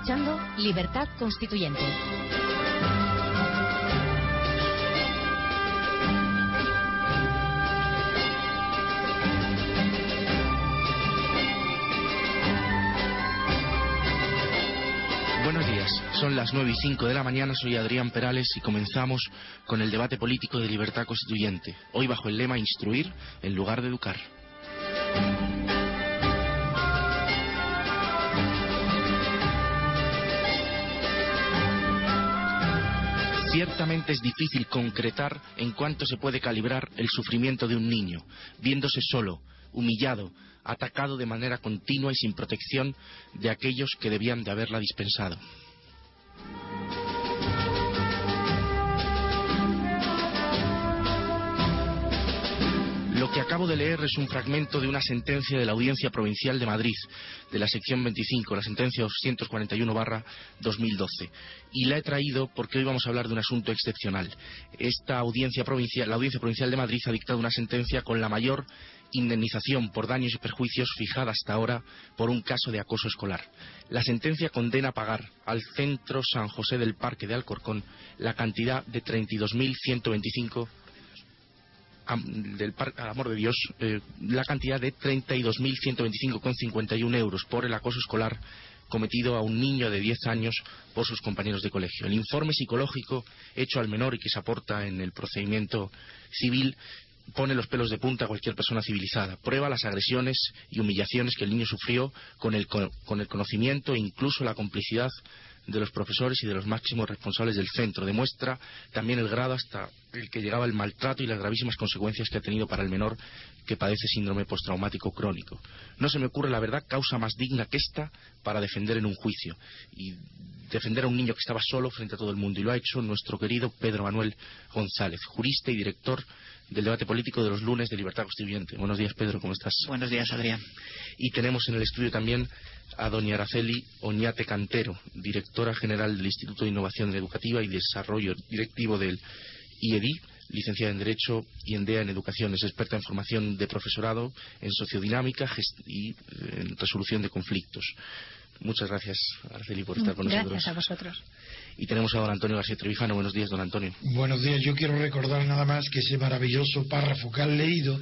Escuchando Libertad Constituyente. Buenos días, son las 9 y 5 de la mañana, soy Adrián Perales y comenzamos con el debate político de libertad constituyente, hoy bajo el lema Instruir en lugar de educar. Ciertamente es difícil concretar en cuánto se puede calibrar el sufrimiento de un niño, viéndose solo, humillado, atacado de manera continua y sin protección de aquellos que debían de haberla dispensado. Lo que acabo de leer es un fragmento de una sentencia de la Audiencia Provincial de Madrid, de la sección 25, la sentencia 241-2012. Y la he traído porque hoy vamos a hablar de un asunto excepcional. Esta audiencia provincial, la Audiencia Provincial de Madrid ha dictado una sentencia con la mayor indemnización por daños y perjuicios fijada hasta ahora por un caso de acoso escolar. La sentencia condena a pagar al Centro San José del Parque de Alcorcón la cantidad de 32.125 am- del amor de Dios eh, la cantidad de 32.125,51 euros por el acoso escolar cometido a un niño de 10 años por sus compañeros de colegio. El informe psicológico hecho al menor y que se aporta en el procedimiento civil pone los pelos de punta a cualquier persona civilizada. Prueba las agresiones y humillaciones que el niño sufrió con el, co- con el conocimiento e incluso la complicidad de los profesores y de los máximos responsables del centro. Demuestra también el grado hasta el que llegaba el maltrato y las gravísimas consecuencias que ha tenido para el menor que padece síndrome postraumático crónico. No se me ocurre, la verdad, causa más digna que esta para defender en un juicio y defender a un niño que estaba solo frente a todo el mundo. Y lo ha hecho nuestro querido Pedro Manuel González, jurista y director del debate político de los lunes de Libertad Constituyente. Buenos días, Pedro, ¿cómo estás? Buenos días, Adrián. Y tenemos en el estudio también a doña Araceli Oñate Cantero, directora general del Instituto de Innovación Educativa y Desarrollo Directivo del IEDI, licenciada en Derecho y en DEA en Educación. Es experta en formación de profesorado, en sociodinámica y eh, en resolución de conflictos. Muchas gracias, Araceli, por estar con Gracias nosotros. a vosotros. Y tenemos a don Antonio García Trevijano. Buenos días, don Antonio. Buenos días, yo quiero recordar nada más que ese maravilloso párrafo que has leído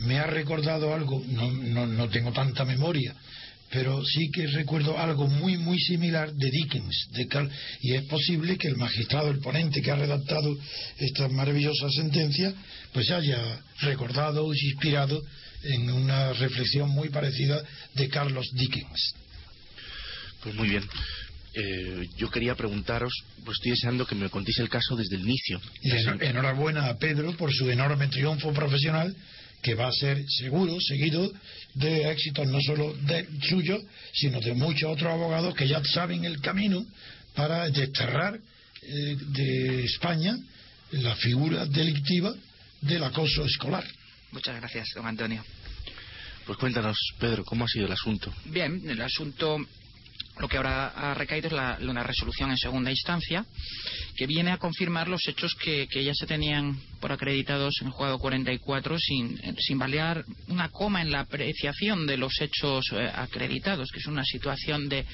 me ha recordado algo, no, no, no tengo tanta memoria, pero sí que recuerdo algo muy, muy similar de Dickens, de Carl, y es posible que el magistrado, el ponente que ha redactado esta maravillosa sentencia, pues haya recordado o inspirado en una reflexión muy parecida de Carlos Dickens. Pues muy bien. Eh, yo quería preguntaros, pues estoy deseando que me contéis el caso desde el inicio. Y enhorabuena a Pedro por su enorme triunfo profesional, que va a ser seguro, seguido de éxitos no solo de suyo, sino de muchos otros abogados que ya saben el camino para desterrar eh, de España la figura delictiva del acoso escolar. Muchas gracias, don Antonio. Pues cuéntanos, Pedro, ¿cómo ha sido el asunto? Bien, el asunto, lo que ahora ha recaído es la, una resolución en segunda instancia que viene a confirmar los hechos que, que ya se tenían por acreditados en el juzgado 44 sin, eh, sin balear una coma en la apreciación de los hechos eh, acreditados, que es una situación de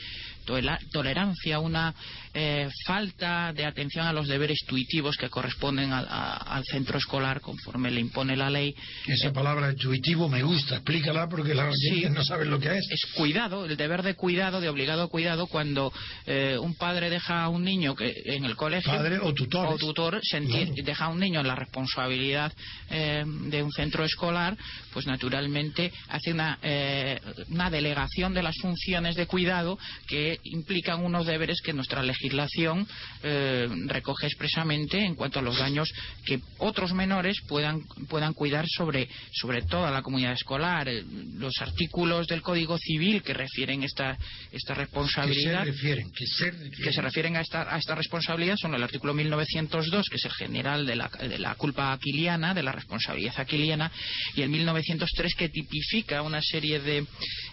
tolerancia, una eh, falta de atención a los deberes intuitivos que corresponden a- a- al centro escolar conforme le impone la ley. Esa palabra intuitivo me gusta, explícala porque la gente no sabe lo que es. Es cuidado, el deber de cuidado, de obligado cuidado, cuando eh, un padre deja a un niño que en el colegio. Padre o tutor. O tutor se enti- Claro. deja a un niño en la responsabilidad eh, de un centro escolar, pues naturalmente hace una, eh, una delegación de las funciones de cuidado que implican unos deberes que nuestra legislación eh, recoge expresamente en cuanto a los daños que otros menores puedan, puedan cuidar sobre, sobre toda la comunidad escolar. Eh, Los artículos del Código Civil que refieren esta, esta Que se responsabilidad refieren, que se refieren. que se refieren a esta, a esta responsabilidad son el artículo 1902, que es el general de la, de la culpa aquiliana, de la responsabilidad aquiliana, y el 1903, que tipifica una serie de,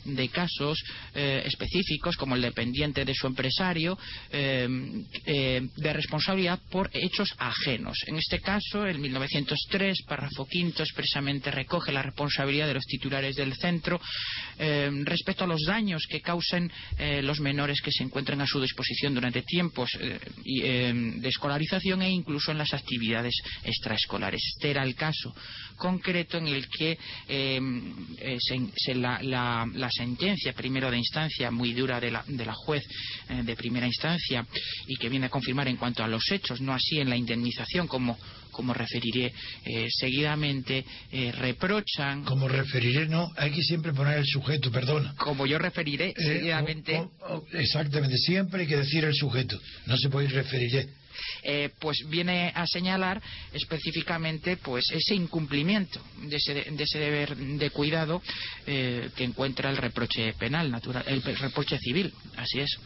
de casos eh, específicos, como el dependiente de su empresario, eh, eh, de responsabilidad por hechos ajenos. En este caso, el 1903, párrafo quinto, expresamente recoge la responsabilidad de los titulares del centro eh, respecto a los daños que causen los menores que se encuentren a su disposición durante tiempos de escolarización e incluso en las actividades extraescolares. Este era el caso concreto en el que se- se la, la- la sentencia primero de instancia muy dura de la, de la juez eh, de primera instancia y que viene a confirmar en cuanto a los hechos, no así en la indemnización como, como referiré eh, seguidamente, eh, reprochan Como referiré, no, hay que siempre poner el sujeto, perdona. como yo referiré Eh, seguidamente, o- o- exactamente, siempre hay que decir el sujeto. No se puede ir referiré. Eh, pues viene a señalar específicamente pues ese incumplimiento de ese, de ese deber de cuidado eh, que encuentra el reproche penal, natural, el reproche civil, así es.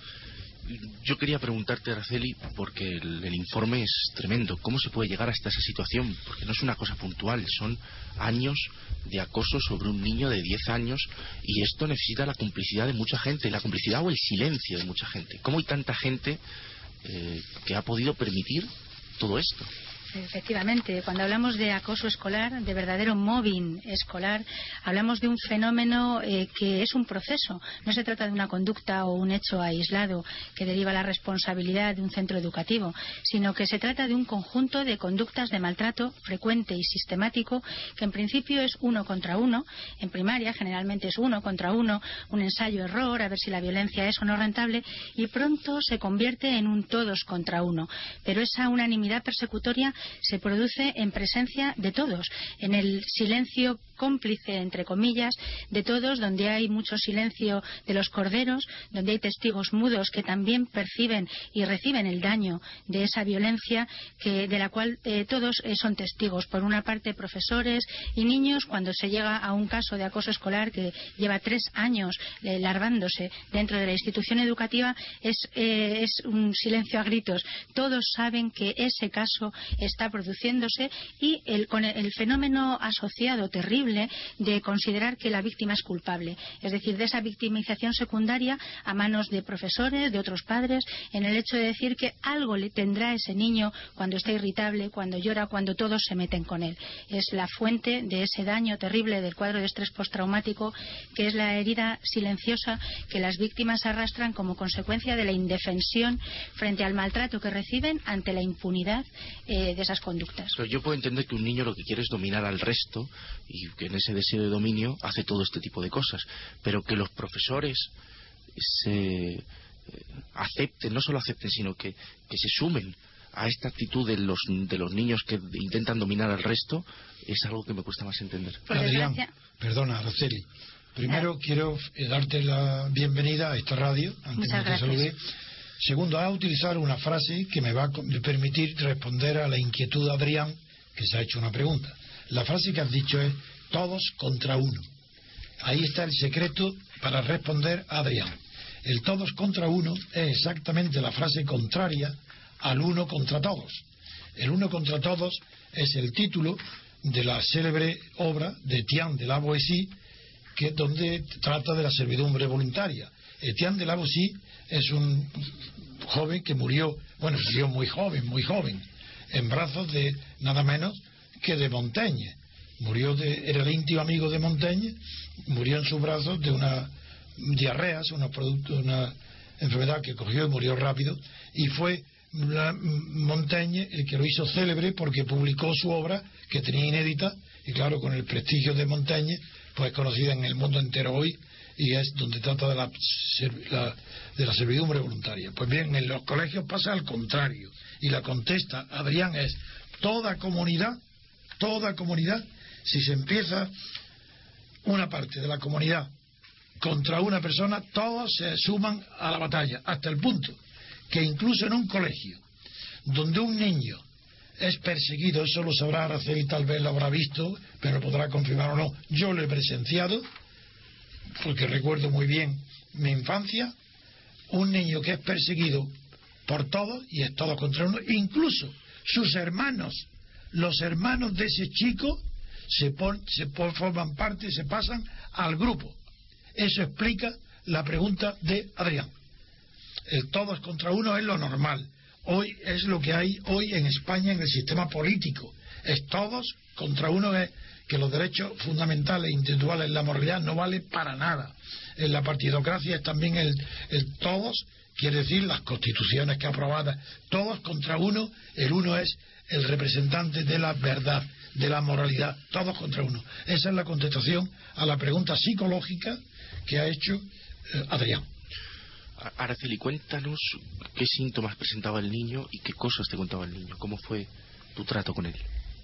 Yo quería preguntarte, Araceli, porque el, el informe es tremendo. ¿Cómo se puede llegar hasta esa situación? Porque no es una cosa puntual, son años de acoso sobre un niño de 10 años y esto necesita la complicidad de mucha gente, la complicidad o el silencio de mucha gente. ¿Cómo hay tanta gente eh, que ha podido permitir todo esto? Efectivamente, cuando hablamos de acoso escolar, de verdadero mobbing escolar, hablamos de un fenómeno eh, que es un proceso. No se trata de una conducta o un hecho aislado que deriva la responsabilidad de un centro educativo, sino que se trata de un conjunto de conductas de maltrato frecuente y sistemático que en principio es uno contra uno. En primaria generalmente es uno contra uno, un ensayo-error, a ver si la violencia es o no rentable, y pronto se convierte en un todos contra uno. Pero esa unanimidad persecutoria se produce en presencia de todos, en el silencio cómplice, entre comillas, de todos, donde hay mucho silencio de los corderos, donde hay testigos mudos que también perciben y reciben el daño de esa violencia de la cual eh, todos eh, son testigos. Por una parte, profesores y niños, cuando se llega a un caso de acoso escolar que lleva tres años eh, larvándose dentro de la institución educativa, es, es un silencio a gritos. Todos saben que ese caso está produciéndose y el, con el, fenómeno asociado terrible de considerar que la víctima es culpable, es decir, de esa victimización secundaria a manos de profesores, de otros padres, en el hecho de decir que algo le tendrá ese niño cuando está irritable, cuando llora, cuando todos se meten con él. Es la fuente de ese daño terrible del cuadro de estrés postraumático, que es la herida silenciosa que las víctimas arrastran como consecuencia de la indefensión frente al maltrato que reciben ante la impunidad eh, de esas conductas. Pero yo puedo entender que un niño lo que quiere es dominar al resto y que en ese deseo de dominio hace todo este tipo de cosas, pero que los profesores se eh, acepten, no solo acepten, sino que, que se sumen a esta actitud de los, de los niños que intentan dominar al resto, es algo que me cuesta más entender. Adrián, perdona, Araceli. Primero quiero eh, darte la bienvenida a esta radio, antes Muchas de que gracias. Segundo, a utilizar una frase que me va a permitir responder a la inquietud de Adrián, que se ha hecho una pregunta. La frase que has dicho es todos contra uno. Ahí está el secreto para responder a Adrián. El todos contra uno es exactamente la frase contraria al uno contra todos. El uno contra todos es el título de la célebre obra de Etienne de la Boétie, que donde trata de la servidumbre voluntaria. Etienne de la Boétie es un joven que murió, bueno, murió muy joven, muy joven, en brazos de nada menos que de Montaigne. Murió de, era el íntimo amigo de Montaigne, murió en sus brazos de una diarrea, una, producto, una enfermedad que cogió y murió rápido, y fue Montaigne el que lo hizo célebre porque publicó su obra que tenía inédita, y claro, con el prestigio de Montaigne, pues conocida en el mundo entero hoy, y es donde trata de la, la- de la servidumbre voluntaria. Pues bien, en los colegios pasa al contrario, y la contesta Adrián es, toda comunidad toda comunidad, si se empieza una parte de la comunidad contra una persona, todos se suman a la batalla, hasta el punto que incluso en un colegio donde un niño es perseguido, eso lo sabrá Araceli, tal vez lo habrá visto, pero podrá confirmar o no. Yo lo he presenciado, porque recuerdo muy bien mi infancia, un niño que es perseguido por todos y es todo contra uno, incluso sus hermanos, los hermanos de ese chico se, se forman parte, se pasan al grupo. Eso explica la pregunta de Adrián. El todos contra uno es lo normal hoy es lo que hay hoy en España en el sistema político. Es todos contra uno es que los derechos fundamentales e individuales, la moralidad no vale para nada. En la partidocracia es también el, todos, quiere decir las constituciones que aprobadas, todos contra uno, el uno es el representante de la verdad, de la moralidad, todos contra uno. Esa es la contestación a la pregunta psicológica que ha hecho eh, Adrián. Araceli, cuéntanos qué síntomas presentaba el niño y qué cosas te contaba el niño. ¿Cómo fue tu trato con él?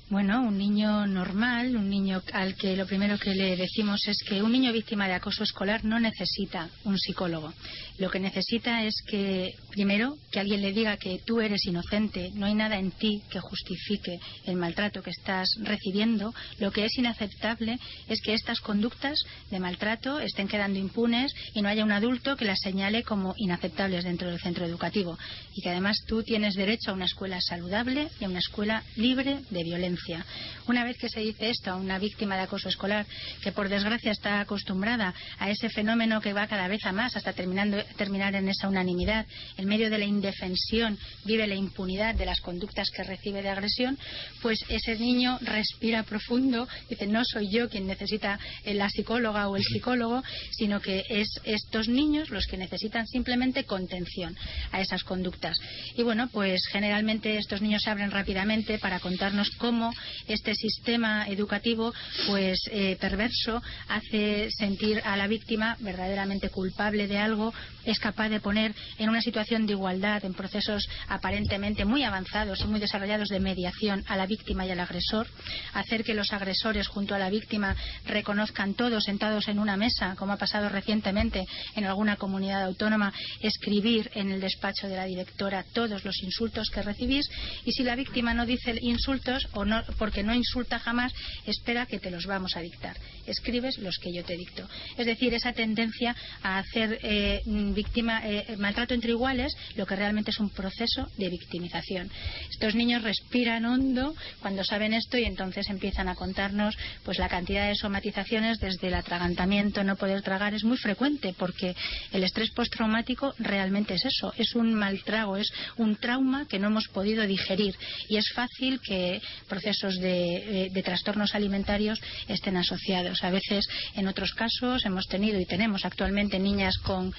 Bueno, un niño normal, un niño al que lo primero que le decimos es que un niño víctima de acoso escolar no necesita un psicólogo. Lo que necesita es que, primero, que alguien le diga que tú eres inocente, no hay nada en ti que justifique el maltrato que estás recibiendo. Lo que es inaceptable es que estas conductas de maltrato estén quedando impunes y no haya un adulto que las señale como inaceptables dentro del centro educativo. Y que además tú tienes derecho a una escuela saludable y a una escuela libre de violencia. Una vez que se dice esto a una víctima de acoso escolar, que por desgracia está acostumbrada a ese fenómeno que va cada vez a más hasta terminando, terminar en esa unanimidad, en medio de la indefensión vive la impunidad de las conductas que recibe de agresión, pues ese niño respira profundo, dice, no soy yo quien necesita la psicóloga o el psicólogo, sino que es estos niños los que necesitan simplemente contención a esas conductas. Y bueno, pues generalmente estos niños se abren rápidamente para contarnos cómo este sistema educativo pues eh, perverso hace sentir a la víctima verdaderamente culpable de algo, es capaz de poner en una situación de igualdad, en procesos aparentemente muy avanzados y muy desarrollados de mediación a la víctima y al agresor, hacer que los agresores junto a la víctima reconozcan todos sentados en una mesa, como ha pasado recientemente en alguna comunidad autónoma, escribir en el despacho de la directora todos los insultos que recibís y si la víctima no dice insultos o no, porque no insulta jamás, espera que te los vamos a dictar. Escribes los que yo te dicto. Es decir, esa tendencia a hacer eh, víctima, eh, maltrato entre iguales, lo que realmente es un proceso de victimización. Estos niños respiran hondo cuando saben esto y entonces empiezan a contarnos pues la cantidad de somatizaciones desde el atragantamiento, no poder tragar, es muy frecuente porque el estrés postraumático realmente es eso, es un mal trago, es un trauma que no hemos podido digerir y es fácil que procesos de, trastornos alimentarios estén asociados. A veces, en otros casos, hemos tenido y tenemos actualmente niñas con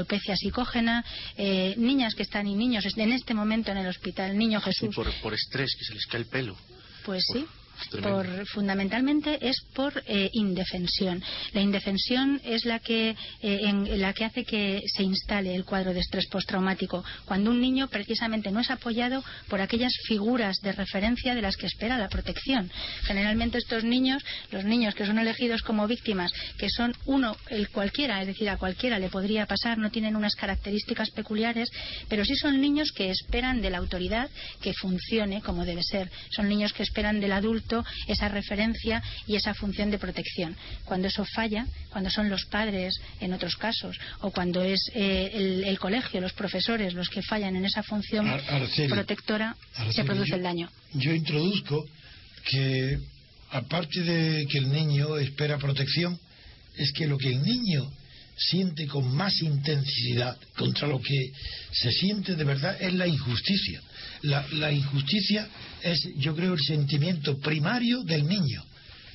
alopecia psicógena, eh, niñas que están y niños en este momento en el hospital, niño Jesús. por, por estrés, que se les cae el pelo. Pues sí, por, fundamentalmente es por eh, indefensión. La indefensión es la que, eh, en, la que hace que se instale el cuadro de estrés postraumático, cuando un niño precisamente no es apoyado por aquellas figuras de referencia de las que espera la protección. Generalmente estos niños, los niños que son elegidos como víctimas, que son uno, el cualquiera, es decir, a cualquiera le podría pasar, no tienen unas características peculiares, pero sí son niños que esperan de la autoridad que funcione como debe ser. Son niños que esperan del adulto esa referencia y esa función de protección. Cuando eso falla, cuando son los padres en otros casos, o cuando es eh, el, colegio, los profesores los que fallan en esa función protectora, se produce el daño. Yo introduzco que, aparte de que el niño espera protección, es que lo que el niño siente con más intensidad contra lo que se siente de verdad es la injusticia. La, injusticia es, yo creo, el sentimiento primario del niño,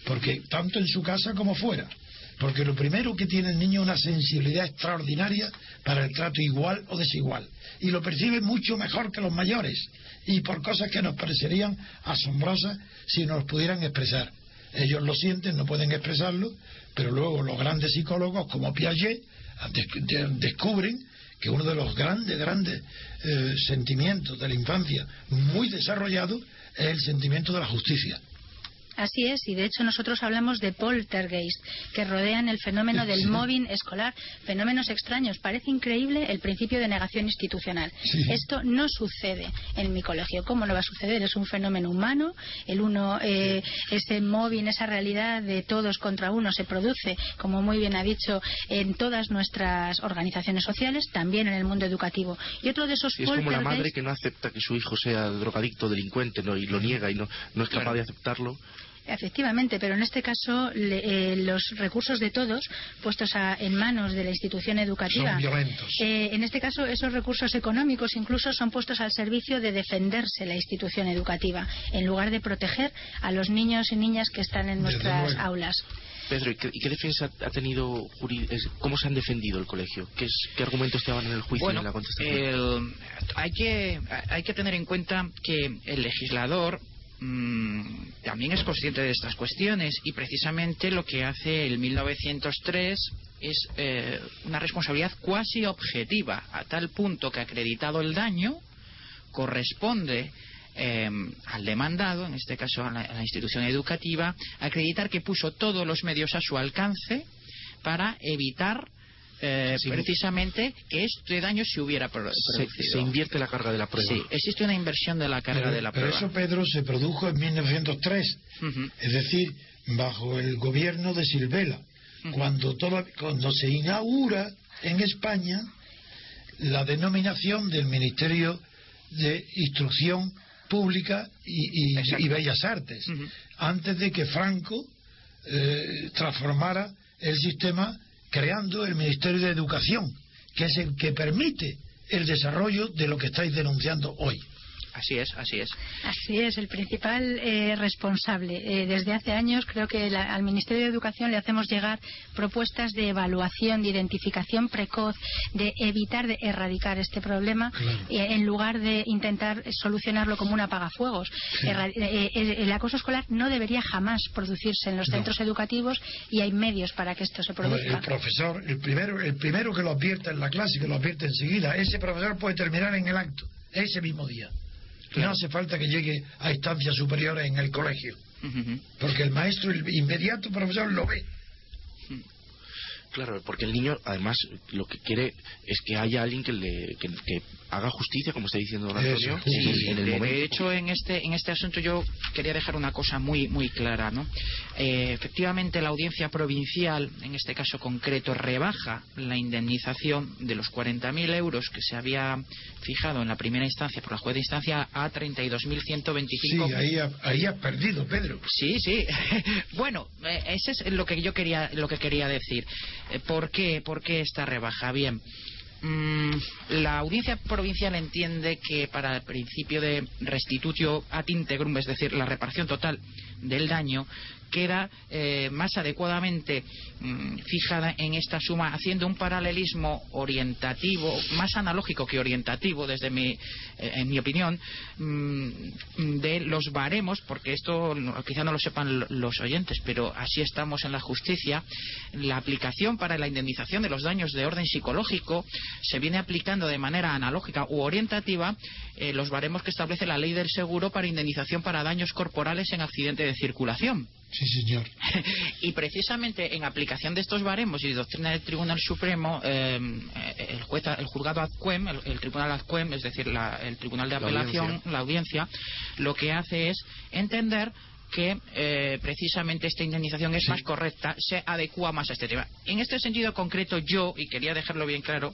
porque tanto en su casa como fuera. Porque lo primero que tiene el niño es una sensibilidad extraordinaria para el trato igual o desigual. Y lo percibe mucho mejor que los mayores. Y por cosas que nos parecerían asombrosas si nos pudieran expresar. Ellos lo sienten, no pueden expresarlo, pero luego los grandes psicólogos como Piaget descubren que uno de los grandes, grandes eh, sentimientos de la infancia muy desarrollado es el sentimiento de la justicia. Así es, y de hecho nosotros hablamos de poltergeist, que rodean el fenómeno del Sí. mobbing escolar, fenómenos extraños. Parece increíble el principio de negación institucional. Sí. Esto no sucede en mi colegio. ¿Cómo no va a suceder? Es un fenómeno humano. El uno, eh, ese mobbing, esa realidad de todos contra uno se produce, como muy bien ha dicho, en todas nuestras organizaciones sociales, también en el mundo educativo. Y otro de esos Y es como la madre que no acepta que su hijo sea drogadicto, delincuente, ¿no? y lo niega y no, no es capaz Claro. de aceptarlo. Efectivamente, pero en este caso le- eh, los recursos de todos puestos a- en manos de la institución educativa. Son violentos. eh, en este caso, esos recursos económicos incluso son puestos al servicio de defenderse la institución educativa, en lugar de proteger a los niños y niñas que están en nuestras aulas. Pedro, ¿y qué, y qué defensa ha tenido ¿Cómo se han defendido el colegio? ¿Qué, es- qué argumentos estaban en el juicio y Bueno, en la contestación? el- hay, que, hay que tener en cuenta que el legislador mm, también es consciente de estas cuestiones y precisamente lo que hace el 1903 es eh, una responsabilidad cuasi objetiva, a tal punto que acreditado el daño corresponde eh, al demandado, en este caso a la, a la institución educativa, acreditar que puso todos los medios a su alcance para evitar eh, Sí. precisamente que este daño se hubiera pro- se, producido. se invierte la carga de la prueba. Sí, existe una inversión de la carga Pero, de la pero prueba. eso, Pedro, se produjo en 1903, Ujú. es decir, bajo el gobierno de Silvela, Ujú. cuando, toda- cuando se inaugura en España la denominación del Ministerio de Instrucción Pública y, y- y Bellas Artes, Ujú. antes de que Franco eh, transformara el sistema creando el Ministerio de Educación, que es el que permite el desarrollo de lo que estáis denunciando hoy. Así es, así es. Así es, el principal eh, responsable. Eh, desde hace años creo que la- al Ministerio de Educación le hacemos llegar propuestas de evaluación, de identificación precoz, de evitar, de erradicar este problema, Claro. eh, en lugar de intentar solucionarlo como un apagafuegos. Sí. Eh, el acoso escolar no debería jamás producirse en los No. centros educativos y hay medios para que esto se produzca. El profesor, el primero, el primero que lo advierte en la clase, que lo advierte enseguida, ese profesor puede terminar en el acto, ese mismo día. No hace falta que llegue a instancias superiores en el colegio, porque el maestro, el inmediato profesor, lo ve. Claro, porque el niño, además, lo que quiere es que haya alguien que le que, que haga justicia, como está diciendo don Antonio, sí, en- sí, en el de, momento. de hecho, en este, en este asunto yo quería dejar una cosa muy, muy clara. ¿no? Eh, efectivamente, la audiencia provincial, en este caso concreto, rebaja la indemnización de los 40.000 euros que se había fijado en la primera instancia por la juez de instancia a 32.125 Sí, ahí, ha- ahí has perdido, Pedro. Sí, sí. bueno, eh, ese es lo que yo quería, lo que quería decir. Eh, ¿Por qué? ¿Por qué esta rebaja? Bien. Mm, la audiencia provincial entiende que para el principio de restitutio ad integrum, es decir, la reparación total del daño, queda eh, más adecuadamente mm, fijada en esta suma, haciendo un paralelismo orientativo, más analógico que orientativo, desde mi, eh, en mi opinión, mm, de los baremos, porque esto quizá no lo sepan lo- los oyentes, pero así estamos en la justicia. La aplicación para la indemnización de los daños de orden psicológico se viene aplicando de manera analógica u orientativa eh, los baremos que establece la ley del seguro para indemnización para daños corporales en accidente de circulación. Sí, señor. y precisamente en aplicación de estos baremos y doctrina del Tribunal Supremo, eh, el, juez, el juzgado adquem, el, el Tribunal adquem, es decir, la- el Tribunal de La Apelación, audiencia. la audiencia, lo que hace es entender que eh, precisamente esta indemnización es Sí. más correcta, se adecua más a este tema. En este sentido concreto yo, y quería dejarlo bien claro,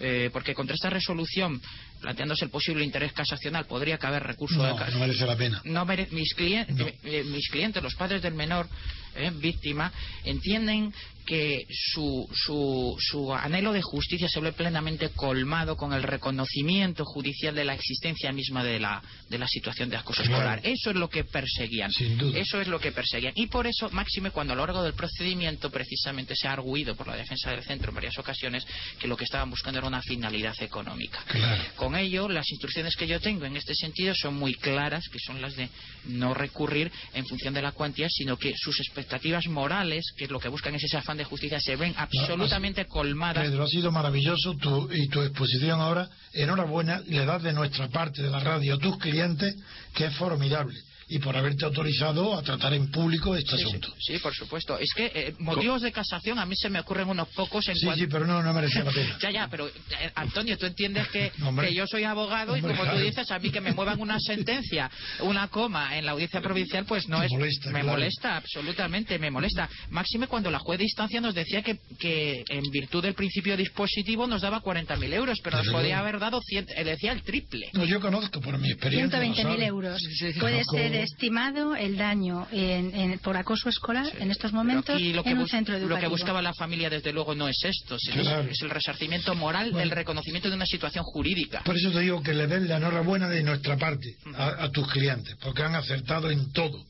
eh, porque contra esta resolución, planteándose el posible interés casacional, podría caber recurso de No, cas- no merece la pena. no mere- mis, clien- No. eh, mis clientes, los padres del menor eh, víctima, entienden que su, su, su anhelo de justicia se ve plenamente colmado con el reconocimiento judicial de la existencia misma de la, de la situación de acoso Claro. escolar. Eso es lo que perseguían. Sin duda. Eso es lo que perseguían. Y por eso, máxime, cuando a lo largo del procedimiento precisamente se ha arguido por la defensa del centro en varias ocasiones que lo que estaban buscando era una finalidad económica. Claro. Con ello, las instrucciones que yo tengo en este sentido son muy claras, que son las de no recurrir en función de la cuantía, sino que sus expectativas morales, que lo que buscan es ese afán de justicia, se ven absolutamente colmadas. Pedro, ha sido maravilloso tu, y tu exposición ahora. Enhorabuena, le das de nuestra parte de la radio a tus clientes, que es formidable. Y por haberte autorizado a tratar en público este Sí, sí, asunto. sí, por supuesto. Es que eh, motivos de casación a mí se me ocurren unos pocos en Sí, cuanto... sí, pero no, no merecía la pena. Ya, ya, pero eh, Antonio, tú entiendes que, Hombre. que yo soy abogado y Hombre, como tú dices, a mí que me muevan una sentencia, una coma en la audiencia provincial, pues no Te es... molesta, me claro. molesta, absolutamente, me molesta. Máxime cuando la juez de instancia nos decía que, que en virtud del principio dispositivo nos daba 40.000 euros, pero nos podía haber dado, 100, eh, decía el triple. No, yo conozco por mi experiencia. lo 120.000 sabe. euros. Sí, sí. Puede Conozco- ser estimado el daño en- en- por acoso escolar en estos momentos lo que, en un centro lo educativo. que buscaba la familia, desde luego, no es esto, sino Claro. es, es el resarcimiento moral del reconocimiento de una situación jurídica. Por eso te digo que le den la enhorabuena de nuestra parte a, a tus clientes, porque han acertado en todo.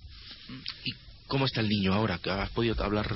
¿Y cómo está el niño ahora? ¿Que ¿Has podido hablar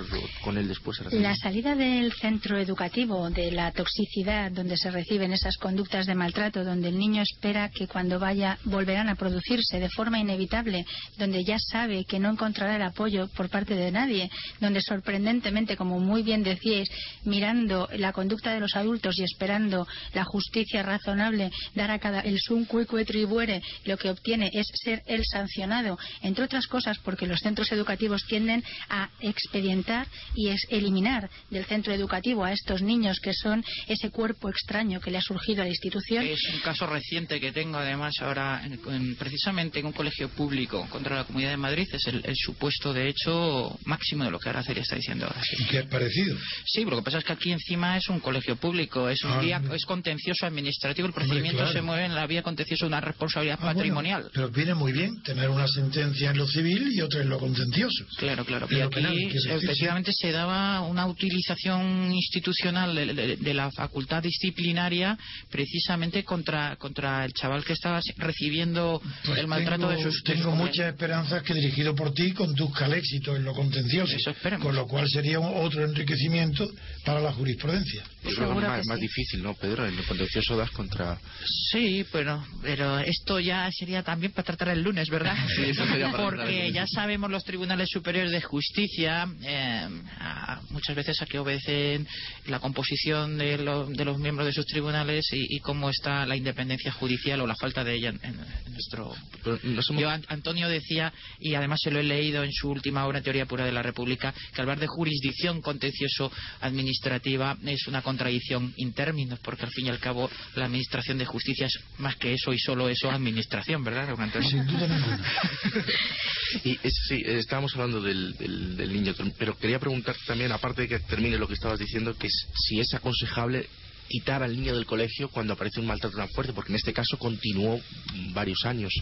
con él después? La salida del centro educativo, de la toxicidad donde se reciben esas conductas de maltrato, donde el niño espera que cuando vaya volverán a producirse de forma inevitable, donde ya sabe que no encontrará el apoyo por parte de nadie, donde sorprendentemente, como muy bien decíais, mirando la conducta de los adultos y esperando la justicia razonable, dar a cada el sum cuique tribuere, lo que obtiene es ser él sancionado, entre otras cosas porque los centros educativos tienden a expedientar y es eliminar del centro educativo a estos niños que son ese cuerpo extraño que le ha surgido a la institución. Es un caso reciente que tengo además ahora en- en- precisamente en un colegio público contra la Comunidad de Madrid. Es el, el supuesto de hecho máximo de lo que Araceli está diciendo ahora. Sí. ¿Y qué es parecido? Sí, pero lo que pasa es que aquí encima es un colegio público, es un Ah, vía, es contencioso administrativo, el Hombre, procedimiento claro. se mueve en la vía contenciosa de una responsabilidad Ah, bueno, patrimonial. pero viene muy bien tener una sentencia en lo civil y otra en lo contencioso. Claro, claro. Y aquí penal, efectivamente se daba una utilización institucional de, de- de la facultad disciplinaria precisamente contra, contra el chaval que estaba recibiendo Pues el maltrato tengo, de sus Tengo muchas esperanzas que dirigido por ti conduzca al éxito en lo contencioso. Eso. Con lo cual sería otro enriquecimiento para la jurisprudencia. Que es más, que más sí. difícil, ¿no, Pedro? En el contencioso das contra... Sí, pero, pero esto ya sería también para tratar el lunes, ¿verdad? Sí, eso sería para Porque lunes. ya sabemos los tribunales superiores de justicia eh, a- muchas veces a qué obedecen la composición de, lo- de los miembros de sus tribunales y, y cómo está la independencia judicial o la falta de ella en, nuestro yo, An- Antonio decía, y además se lo he leído en su última obra, Teoría Pura de la República, que hablar de jurisdicción contencioso administrativa es una contradicción in términos, porque al fin y al cabo la administración de justicia es más que eso y solo eso administración, ¿verdad? Sin duda ninguna. Y es- sí, estábamos hablando del, del- del niño, pero quería preguntarte también, aparte de que termine lo que estabas diciendo, que si es aconsejable quitar al niño del colegio cuando aparece un maltrato tan fuerte, porque en este caso continuó mm, varios años.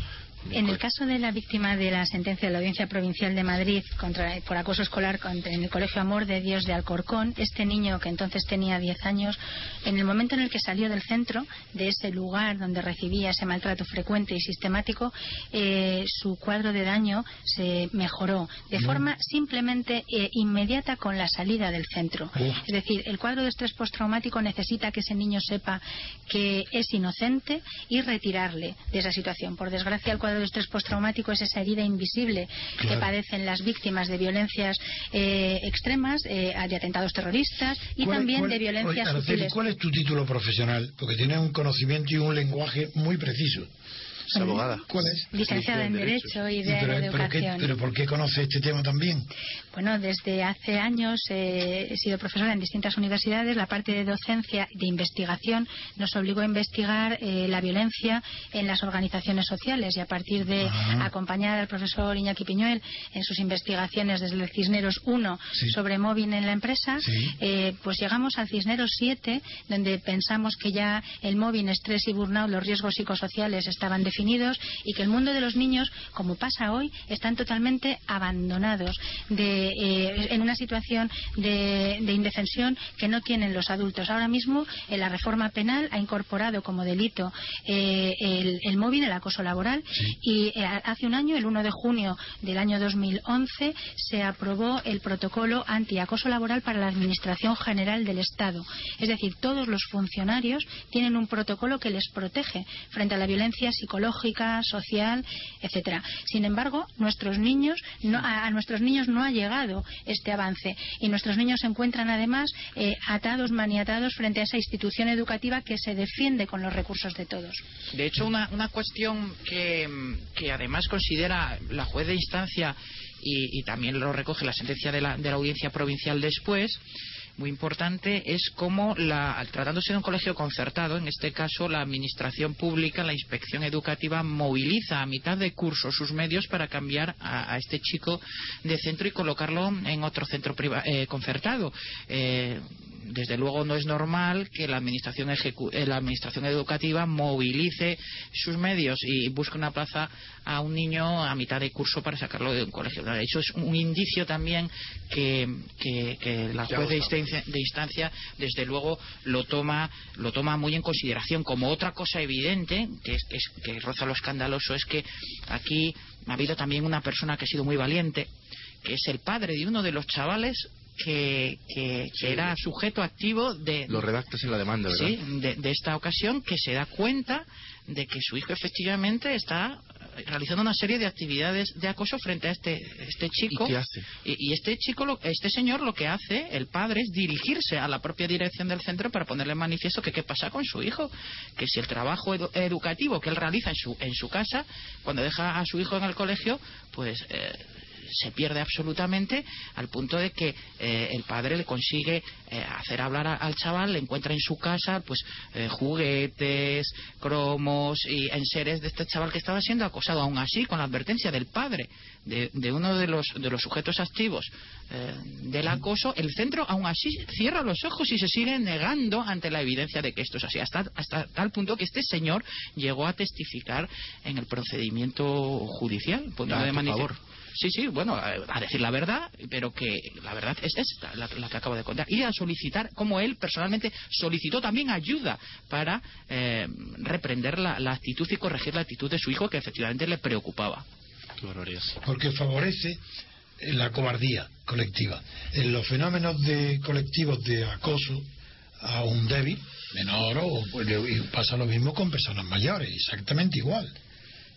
En el caso de la víctima de la sentencia de la Audiencia Provincial de Madrid contra, por acoso escolar contra- en el Colegio Amor de Dios de Alcorcón, este niño que entonces tenía 10 años, en el momento en el que salió del centro, de ese lugar donde recibía ese maltrato frecuente y sistemático, eh, su cuadro de daño se mejoró de forma simplemente eh, inmediata con la salida del centro. Uf. Es decir, el cuadro de estrés postraumático necesita que ese niño sepa que es inocente y retirarle de esa situación. Por desgracia, el cuadro de estrés postraumático es esa herida invisible que padecen las víctimas de violencias eh, extremas, eh, de atentados terroristas y ¿Cuál- también cuál- de violencias oye, Araceli. ¿Cuál es tu título profesional? Porque tienes un conocimiento y un lenguaje muy preciso. Es abogada. ¿Cuál es? Licenciada en Derecho y de pero, pero, ¿qué- Educación. pero ¿por qué conoces este tema también? Bueno, desde hace años eh, he sido profesora en distintas universidades. La parte de docencia, de investigación, nos obligó a investigar eh, la violencia en las organizaciones sociales y a partir de Ah. acompañar al profesor Iñaki Piñuel en sus investigaciones desde el Cisneros 1 Sí. sobre móvil en la empresa, Sí. eh, pues llegamos al Cisneros 7, donde pensamos que ya el móvil, estrés y burnout, los riesgos psicosociales estaban definidos y que el mundo de los niños, como pasa hoy, están totalmente abandonados de, eh, en una situación de, de indefensión que no tienen los adultos. Ahora mismo, eh, la reforma penal ha incorporado como delito eh, el, el móvil, el acoso laboral, y eh, hace un año, el 1 de junio del año 2011, se aprobó el protocolo antiacoso laboral para la Administración General del Estado. Es decir, todos los funcionarios tienen un protocolo que les protege frente a la violencia psicológica psicológica, social, etcétera. Sin embargo, nuestros niños no, a, a nuestros niños no ha llegado este avance y nuestros niños se encuentran además eh, atados, maniatados frente a esa institución educativa que se defiende con los recursos de todos. De hecho, una, una cuestión que, además considera la juez de instancia y, y también lo recoge la sentencia de la, de la audiencia provincial después, muy importante es cómo, la, tratándose de un colegio concertado, en este caso la administración pública, la inspección educativa, moviliza a mitad de curso sus medios para cambiar a, a este chico de centro y colocarlo en otro centro priva- eh, concertado. Eh, desde luego no es normal que la administración, ejecu- eh, la administración educativa movilice sus medios y busque una plaza a un niño a mitad de curso para sacarlo de un colegio. De hecho, es un indicio también que, que- que la juez de instancia, de instancia, desde luego, lo toma, lo toma muy en consideración. Como otra cosa evidente, que, es, que es- que roza lo escandaloso, es que aquí ha habido también una persona que ha sido muy valiente, que es el padre de uno de los chavales que, que- que era sujeto activo de, Lo redactas en la demanda, ¿verdad? sí, de, de esta ocasión que se da cuenta de que su hijo efectivamente está realizando una serie de actividades de acoso frente a este, este chico. ¿Y qué hace? Y, y este chico, lo- este señor lo que hace, el padre, es dirigirse a la propia dirección del centro para ponerle en manifiesto que qué pasa con su hijo. Que si el trabajo edu- educativo que él realiza en su, en su casa, cuando deja a su hijo en el colegio, pues... eh, se pierde absolutamente al punto de que eh, el padre le consigue eh, hacer hablar a- al chaval, le encuentra en su casa pues eh, juguetes, cromos y enseres de este chaval que estaba siendo acosado, aún así con la advertencia del padre de, de uno de los, de los sujetos activos eh, del acoso, el centro aún así cierra los ojos y se sigue negando ante la evidencia de que esto es así, hasta, hasta tal punto que este señor llegó a testificar en el procedimiento judicial, poniendo A de tu manifiesto. favor. Sí, sí, bueno, a, a decir la verdad, pero que la verdad es esta, la, la que acabo de contar. Y a solicitar, como él personalmente solicitó también ayuda para eh, reprender la, la actitud y corregir la actitud de su hijo que efectivamente le preocupaba. Porque favorece eh, la cobardía colectiva. En los fenómenos de colectivos de acoso a un débil, menor o pues, y pasa lo mismo con personas mayores, exactamente igual.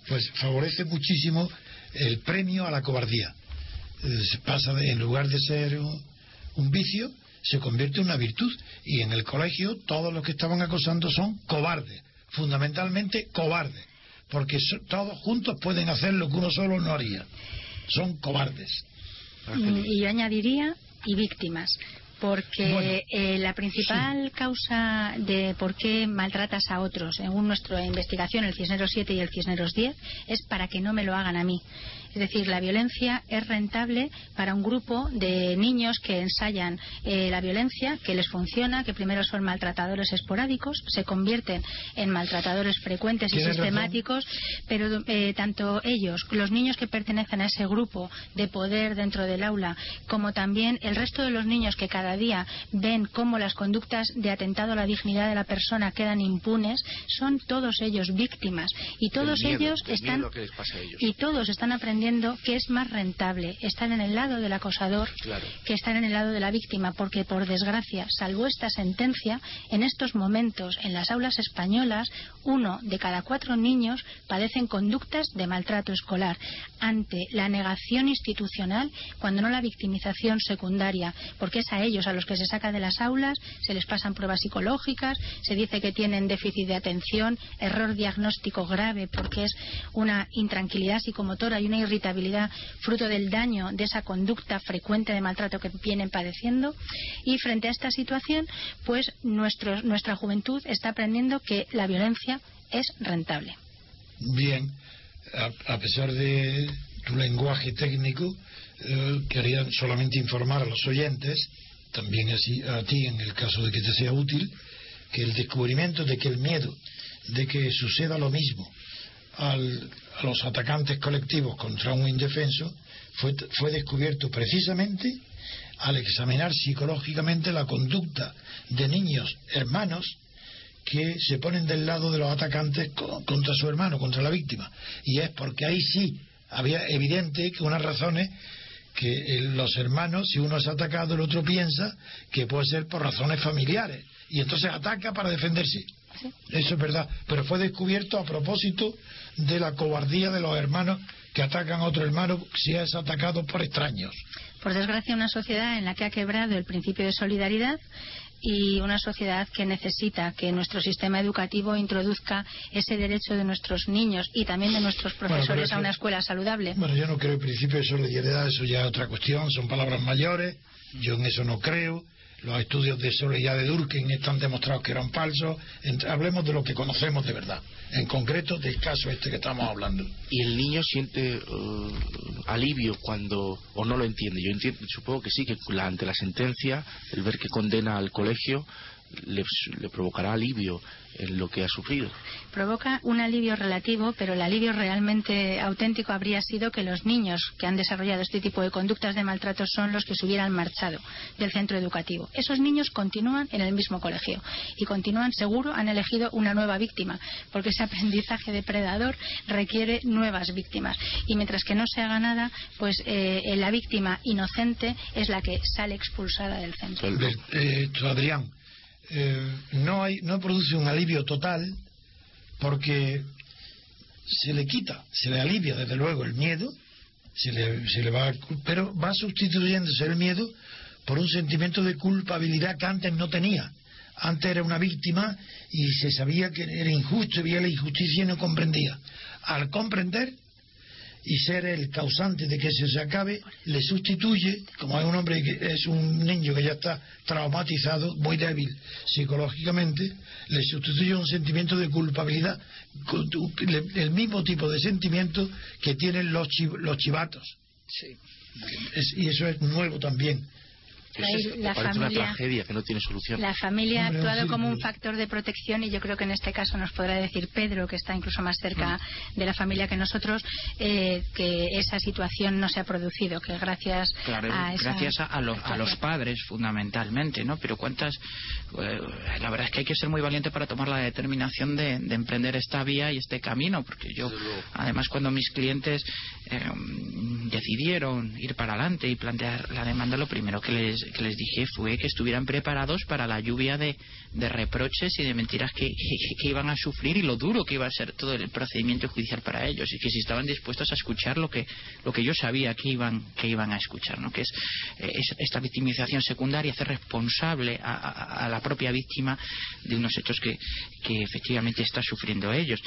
Pues favorece muchísimo el premio a la cobardía. Eh, Se pasa de, en lugar de ser un, vicio, se convierte en una virtud. Y en el colegio todos los que estaban acosando son cobardes, fundamentalmente cobardes, porque so- todos juntos pueden hacer lo que uno solo no haría. Son cobardes. Mm, Y yo añadiría y víctimas. Porque Bueno, eh, la principal causa de por qué maltratas a otros, según nuestra investigación, el Cisneros 7 y el Cisneros 10, es para que no me lo hagan a mí. Es decir, la violencia es rentable para un grupo de niños que ensayan eh, la violencia, que les funciona, que primero son maltratadores esporádicos, se convierten en maltratadores frecuentes y razón. sistemáticos, pero eh, tanto ellos, los niños que pertenecen a ese grupo de poder dentro del aula, como también el resto de los niños que cada día ven cómo las conductas de atentado a la dignidad de la persona quedan impunes, son todos ellos víctimas y todos miedo, ellos del están miedo que les pasa a ellos. y todos están aprendiendo que es más rentable estar en el lado del acosador Claro. que estar en el lado de la víctima, porque por desgracia, salvo esta sentencia, en estos momentos en las aulas españolas, uno de cada cuatro niños padecen conductas de maltrato escolar ante la negación institucional, cuando no la victimización secundaria, porque es a ellos a los que se saca de las aulas, se les pasan pruebas psicológicas, se dice que tienen déficit de atención, error diagnóstico grave, porque es una intranquilidad psicomotora y una irritabilidad fruto del daño de esa conducta frecuente de maltrato que vienen padeciendo. Y frente a esta situación, pues nuestro- nuestra juventud está aprendiendo que la violencia es rentable. Bien, a, a pesar de tu lenguaje técnico, eh, quería solamente informar a los oyentes, también así a ti en el caso de que te sea útil, que el descubrimiento de que el miedo de que suceda lo mismo al- a los atacantes colectivos contra un indefenso fue, fue descubierto precisamente al examinar psicológicamente la conducta de niños hermanos que se ponen del lado de los atacantes co- contra su hermano, contra la víctima. Y es porque ahí sí había evidente que unas razones que eh, los hermanos, si uno es atacado, el otro piensa que puede ser por razones familiares. Y entonces ataca para defenderse. Eso es verdad, pero fue descubierto a propósito de la cobardía de los hermanos que atacan a otro hermano si es atacado por extraños. Por desgracia, una sociedad en la que ha quebrado el principio de solidaridad y una sociedad que necesita que nuestro sistema educativo introduzca ese derecho de nuestros niños y también de nuestros profesores eso- a una escuela saludable. Bueno, yo no creo en principio de solidaridad, eso ya es otra cuestión, son palabras mayores, yo en eso no creo. Los estudios de solidaridad de Durkheim están demostrados que eran falsos. Hablemos de lo que conocemos de verdad, en concreto del caso este que estamos hablando. y el niño siente eh, alivio cuando o no lo entiende yo entiendo, supongo que sí que la- ante la sentencia el ver que condena al colegio le, le provocará alivio en lo que ha sufrido Provoca un alivio relativo, pero el alivio realmente auténtico habría sido que los niños que han desarrollado este tipo de conductas de maltrato son los que se hubieran marchado del centro educativo. Esos niños continúan en el mismo colegio y continúan, seguro, han elegido una nueva víctima, porque ese aprendizaje depredador requiere nuevas víctimas. Y mientras que no se haga nada, pues eh, la víctima inocente es la que sale expulsada del centro. Ve- eh, Adrián, eh, no, hay, no produce un alivio total porque se le quita, se le alivia desde luego el miedo, se le, se le va, pero va sustituyéndose el miedo por un sentimiento de culpabilidad que antes no tenía. Antes era una víctima y se sabía que era injusto, veía la injusticia y no comprendía. Al comprender y ser el causante de que eso se acabe, le sustituye, como es un hombre que es un niño que ya está traumatizado, muy débil psicológicamente, le sustituye un sentimiento de culpabilidad, el mismo tipo de sentimiento que tienen los, chi- los chivatos. Es- y eso es nuevo también. La parece una familia- tragedia que no tiene solución La familia ha actuado como un factor de protección y yo creo que en este caso nos podrá decir Pedro, que está incluso más cerca Mm. de la familia que nosotros, eh, que esa situación no se ha producido, que gracias Claro, a esa gracias a, a los, a los padres fundamentalmente, ¿no? Pero cuántas, eh, la verdad es que hay que ser muy valiente para tomar la determinación de, de emprender esta vía y este camino, porque yo, además, cuando mis clientes eh, decidieron ir para adelante y plantear la demanda, lo primero que les, que les dije fue que estuvieran preparados para la lluvia de, de reproches y de mentiras que, iban a sufrir y lo duro que iba a ser todo el procedimiento judicial para ellos y que si estaban dispuestos a escuchar lo que lo que yo sabía que iban que iban a escuchar no que es, eh, es esta victimización secundaria hacer responsable a, a- a la propia víctima de unos hechos que, que efectivamente está sufriendo ellos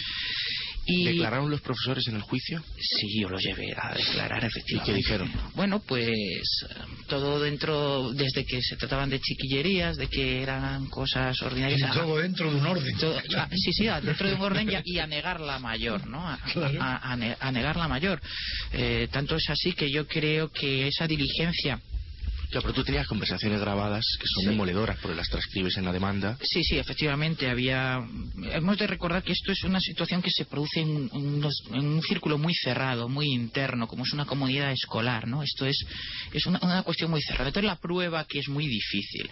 y declararon los profesores en el juicio Sí, yo lo llevé a declarar efectivamente. ¿Y qué dijeron? Bueno, pues eh, todo dentro, desde que se trataban de chiquillerías, de que eran cosas ordinarias. Y todo dentro de un orden. todo- a- sí, sí, a- dentro de un orden y a, y a negar la mayor, ¿no? A, Claro. a negar la mayor. Eh, tanto es así que yo creo que esa diligencia Claro, pero tú tenías conversaciones grabadas que son Sí. demoledoras porque las transcribes en la demanda Sí, sí, efectivamente había. Hemos de recordar que esto es una situación que se produce en, en un círculo muy cerrado, muy interno, como es una comunidad escolar, ¿no? Esto es, es una, una cuestión muy cerrada. Entonces la prueba que es muy difícil.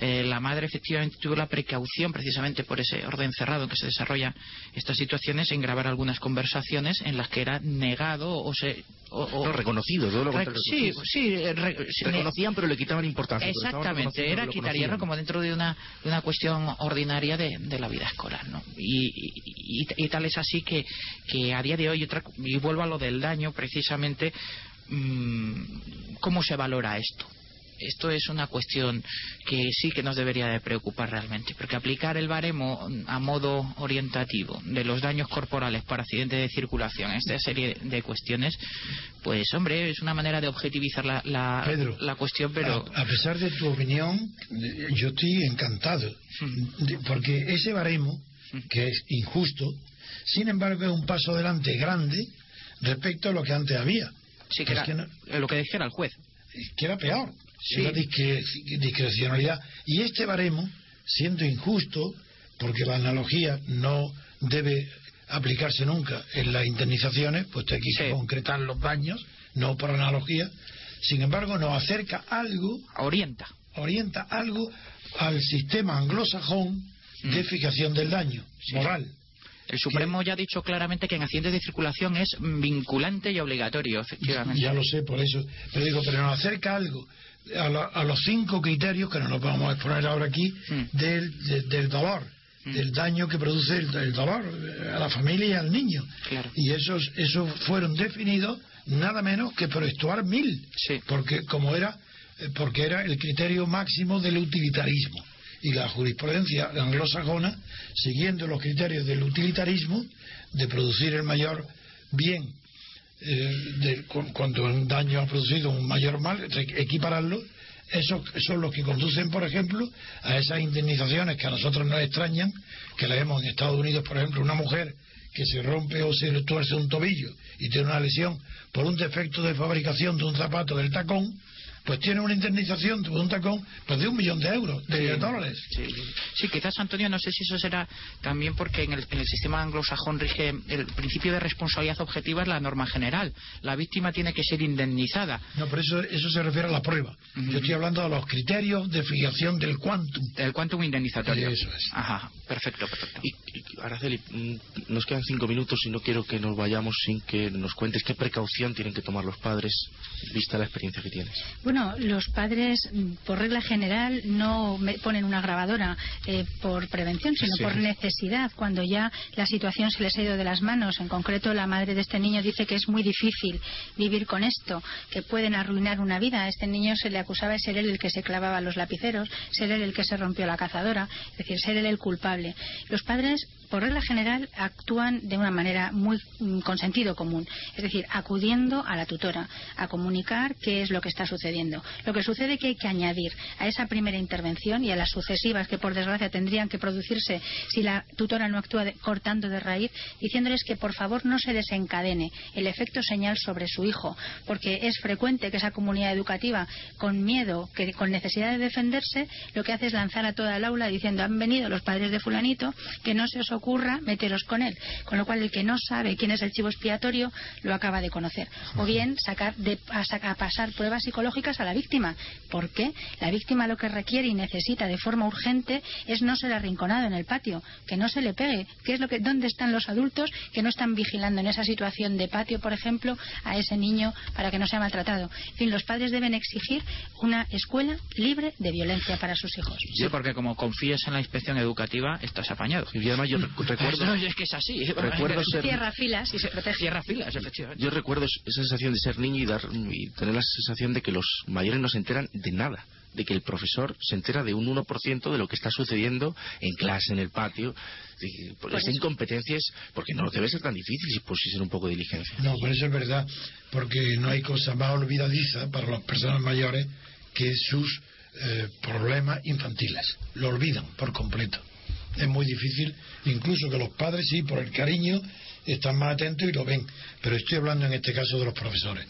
Eh, la madre efectivamente tuvo la precaución, precisamente por ese orden cerrado en que se desarrollan estas situaciones, en grabar algunas conversaciones en las que era negado o se. o- o- no reconocido todo lo contrario sí, sí, re- sí, reconocían pero le quitaban importancia Exactamente, era quitar hierro como dentro de una, de una cuestión ordinaria de, de la vida escolar, ¿no? Y, y- y- y tal es así que, que a día de hoy, otra, y vuelvo a lo del daño, precisamente, mm, ¿cómo se valora esto? Esto es una cuestión que sí que nos debería de preocupar realmente, porque aplicar el baremo a modo orientativo de los daños corporales por accidente de circulación, esta serie de cuestiones, pues hombre, es una manera de objetivizar la, la, Pedro, la cuestión, pero... A, a pesar de tu opinión, yo estoy encantado, de- porque ese baremo, que es injusto, sin embargo es un paso adelante grande respecto a lo que antes había. Sí, que que era no- lo que dijera el juez. que era peor, Sí. era discre- discrecionalidad. Y este baremo, siendo injusto, porque la analogía no debe aplicarse nunca en las indemnizaciones, pues aquí se Sí. concretan los daños, no por analogía, sin embargo nos acerca algo Orienta. orienta algo al sistema anglosajón de fijación del daño moral. El Supremo ya ha dicho claramente que en accidentes de circulación es vinculante y obligatorio, efectivamente. Ya lo sé, por eso. Pero digo, pero nos acerca algo a, a los cinco criterios, que no los vamos a exponer ahora aquí, Mm. del, de- del dolor. Mm. del daño que produce el, el dolor eh, a la familia y al niño. Claro. Y esos, esos fueron definidos nada menos que por Stuart Mill, Sí. porque como era, eh, porque era el criterio máximo del utilitarismo. Y la jurisprudencia anglosajona, siguiendo los criterios del utilitarismo, de producir el mayor bien eh, de- cu- cuando un daño ha producido un mayor mal, equipararlo, esos son los que conducen, por ejemplo, a esas indemnizaciones que a nosotros nos extrañan, que las vemos en Estados Unidos, por ejemplo, una mujer que se rompe o se tuerce un tobillo y tiene una lesión por un defecto de fabricación de un zapato del tacón, pues tiene una indemnización de un tacón pues de un millón de euros, de dólares. Sí, sí, quizás Antonio, no sé si eso será también porque en el, en el sistema anglosajón rige el principio de responsabilidad objetiva es la norma general. La víctima tiene que ser indemnizada. No, pero eso, eso se refiere a la prueba. Yo estoy hablando de los criterios de fijación del quantum. El quantum indemnizatorio. Eso es. Ajá, perfecto, perfecto. Y, y, Araceli, mm, nos quedan cinco minutos y no quiero que nos vayamos sin que nos cuentes qué precaución tienen que tomar los padres, vista la experiencia que tienes. Bueno, los padres, mm, por regla general, no me- ponen una grabadora eh, por prevención, sino Sí. por necesidad, cuando ya la situación se les ha ido de las manos. En concreto, la madre de este niño dice que es muy difícil vivir con esto, que pueden arruinar una vida. A este niño se le acusaba de ser él el que se clavaba los lapiceros, ser él el que se rompió la cazadora, es decir, ser él el culpable. Los padres, por regla general, actúan de una manera muy mm, con sentido común, es decir, acudiendo a la tutora a comunicar qué es lo que está sucediendo. Lo que sucede es que hay que añadir a esa primera intervención y a las sucesivas que por desgracia tendrían que producirse si la tutora no actúa cortando de raíz, diciéndoles que por favor no se desencadene el efecto señal sobre su hijo, porque es frecuente que esa comunidad educativa, con miedo, que con necesidad de defenderse, lo que hace es lanzar a toda el aula diciendo han venido los padres de fulanito, que no se os ocurra meteros con él. Con lo cual el que no sabe quién es el chivo expiatorio lo acaba de conocer. O bien sacar de, a, saca- a pasar pruebas psicológicas a la víctima. ¿Por qué? La víctima lo que requiere y necesita de forma urgente es no ser arrinconado en el patio, que no se le pegue. ¿Qué es lo que, ¿Dónde están los adultos que no están vigilando en esa situación de patio, por ejemplo, a ese niño para que no sea maltratado? En fin, los padres deben exigir una escuela libre de violencia para sus hijos. Sí, porque como confíes en la inspección educativa, estás apañado. Y además yo recuerdo, No, es que es así. recuerdo ser, Cierra filas y se protege. Cierra filas, efectivamente. yo recuerdo es- esa sensación de ser niño y, dar, y tener la sensación de que los mayores no se enteran de nada, de que el profesor se entera de un 1% de lo que está sucediendo en clase, en el patio. esa eso. incompetencia es porque no debe ser tan difícil si pusiesen un poco de diligencia. No, pero eso es verdad, porque no hay cosa más olvidadiza para las personas mayores que sus eh, problemas infantiles. Lo olvidan por completo. Es muy difícil, incluso que los padres, sí, por el cariño, están más atentos y lo ven. Pero estoy hablando en este caso de los profesores.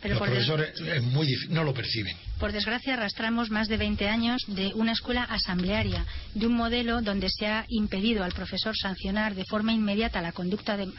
Pero los profesores es muy difícil, no lo perciben. Por desgracia, arrastramos más de 20 años de una escuela asamblearia, de un modelo donde se ha impedido al profesor sancionar de forma inmediata la conducta de-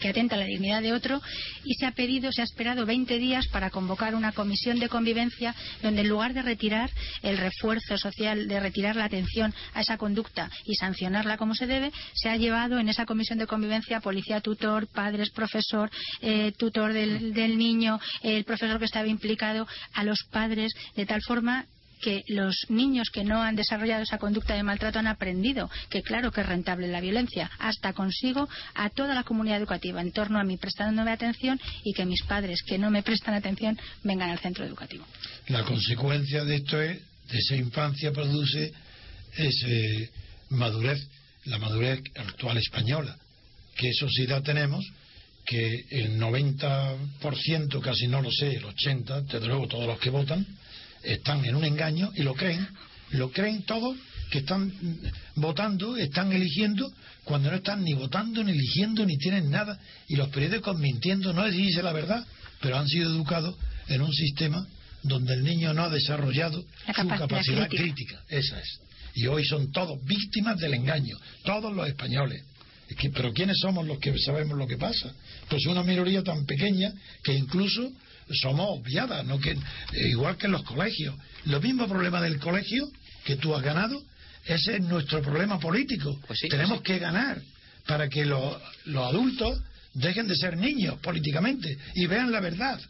que atenta a la dignidad de otro y se ha pedido, se ha esperado 20 días para convocar una comisión de convivencia donde en lugar de retirar el refuerzo social, de retirar la atención a esa conducta y sancionarla como se debe, se ha llevado en esa comisión de convivencia policía tutor, padres, profesor, eh, tutor del, del niño, el profesor que estaba implicado, a los padres, de tal forma que los niños que no han desarrollado esa conducta de maltrato han aprendido que claro que es rentable la violencia, hasta consigo a toda la comunidad educativa en torno a mí prestándome atención y que mis padres que no me prestan atención vengan al centro educativo. La consecuencia de esto es, de esa infancia produce esa madurez, la madurez actual española. ¿Qué sociedad tenemos? Que el 90%, casi no lo sé, el 80%, desde luego todos los que votan, están en un engaño y lo creen. Lo creen todos que están votando, están eligiendo, cuando no están ni votando, ni eligiendo, ni tienen nada. Y los periódicos mintiendo, no les dice la verdad, pero han sido educados en un sistema donde el niño no ha desarrollado La su capacidad capacidad crítica. crítica. Esa es. Y hoy son todos víctimas del engaño, todos los españoles. Es que, pero ¿quiénes somos los que sabemos lo que pasa? Pues una minoría tan pequeña que incluso somos obviadas, ¿no? que, eh, igual que en los colegios. Lo mismo problema del colegio que tú has ganado, ese es nuestro problema político. Pues sí, Tenemos pues que ganar para que los, los adultos dejen de ser niños políticamente y vean la verdad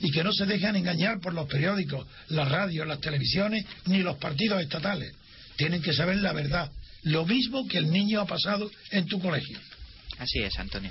y que no se dejen engañar por los periódicos, las radios, las televisiones ni los partidos estatales. Tienen que saber la verdad lo mismo que el niño ha pasado en tu colegio. Así es, Antonio.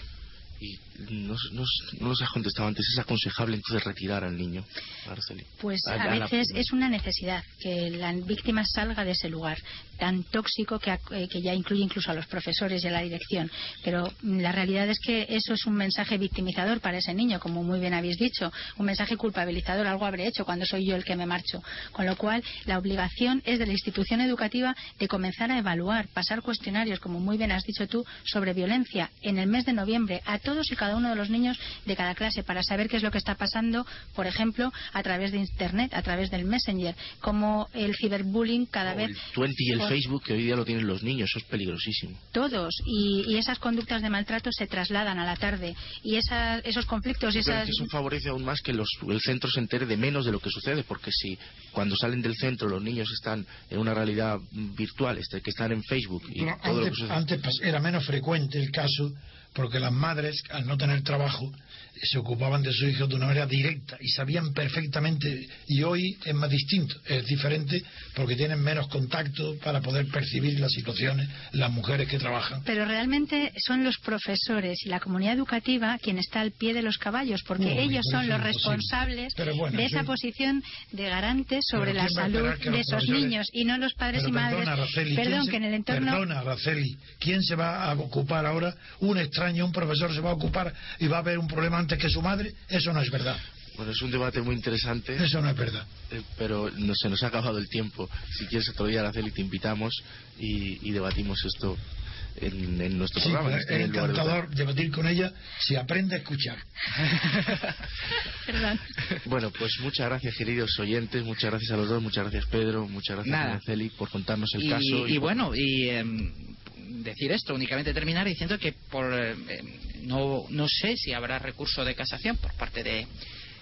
Y no, no, no nos has contestado antes, ¿es aconsejable entonces retirar al niño, Araceli? Pues A- a a la- veces es una necesidad que la víctima salga de ese lugar tan tóxico que, eh, que ya incluye incluso a los profesores y a la dirección. Pero la realidad es que eso es un mensaje victimizador para ese niño, como muy bien habéis dicho, un mensaje culpabilizador. Algo habré hecho cuando soy yo el que me marcho. Con lo cual, la obligación es de la institución educativa de comenzar a evaluar, pasar cuestionarios, como muy bien has dicho tú, sobre violencia en el mes de noviembre a todos y cada uno de los niños de cada clase para saber qué es lo que está pasando, por ejemplo, a través de Internet, a través del Messenger, como el ciberbullying cada O vez. el Twenty y el por- Facebook que hoy día lo tienen los niños, eso es peligrosísimo. Todos. Y, y esas conductas de maltrato se trasladan a la tarde. Y esa- esos conflictos Pero esas. eso favorece aún más que los- el centro se entere de menos de lo que sucede, porque si cuando salen del centro los niños están en una realidad virtual, este, que están en Facebook y Pero todo lo que antes, sucede. antes era menos frecuente el caso porque las madres, al no tener trabajo, se ocupaban de sus hijos de una manera directa y sabían perfectamente. Y hoy es más distinto, es diferente porque tienen menos contacto para poder percibir las situaciones las mujeres que trabajan. Pero realmente son los profesores y la comunidad educativa quien está al pie de los caballos, porque ellos son los responsables bueno, de esa sí. posición de garante sobre la ¿quién va a salud de esos niños y no los padres Pero y madres. perdona, Araceli, ¿quién Perdón, se- que en el entorno. Perdona, Araceli, ¿quién se va a ocupar ahora? Un extraño, un profesor se va a ocupar y va a haber un problema antes que su madre. Eso no es verdad. Bueno, es un debate muy interesante, Eso no es verdad. eh, pero no, se nos ha acabado el tiempo. Si quieres otro día, Araceli, te invitamos y, y debatimos esto en, en nuestro Sí, programa. en es este lugar de encantador debatir con ella si aprende a escuchar. Bueno, pues muchas gracias, queridos oyentes, muchas gracias a los dos, muchas gracias, Pedro, muchas gracias, Nada. Araceli, por contarnos el y, caso. y bueno, y em, decir esto, únicamente terminar diciendo que por eh, no, no sé si habrá recurso de casación por parte de,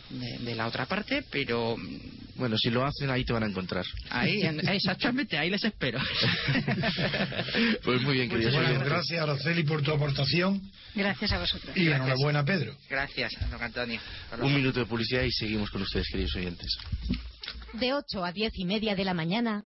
de, de la otra parte, pero mm, Bueno, si lo hacen, ahí te van a encontrar. ahí, en- exactamente, ahí les espero. Pues muy bien, queridos oyentes. gracias, Araceli, por tu aportación Gracias a vosotros. y enhorabuena, Pedro. Gracias, don Antonio. Un minuto de publicidad y seguimos con ustedes, queridos oyentes. De 8 a 10 y media de la mañana,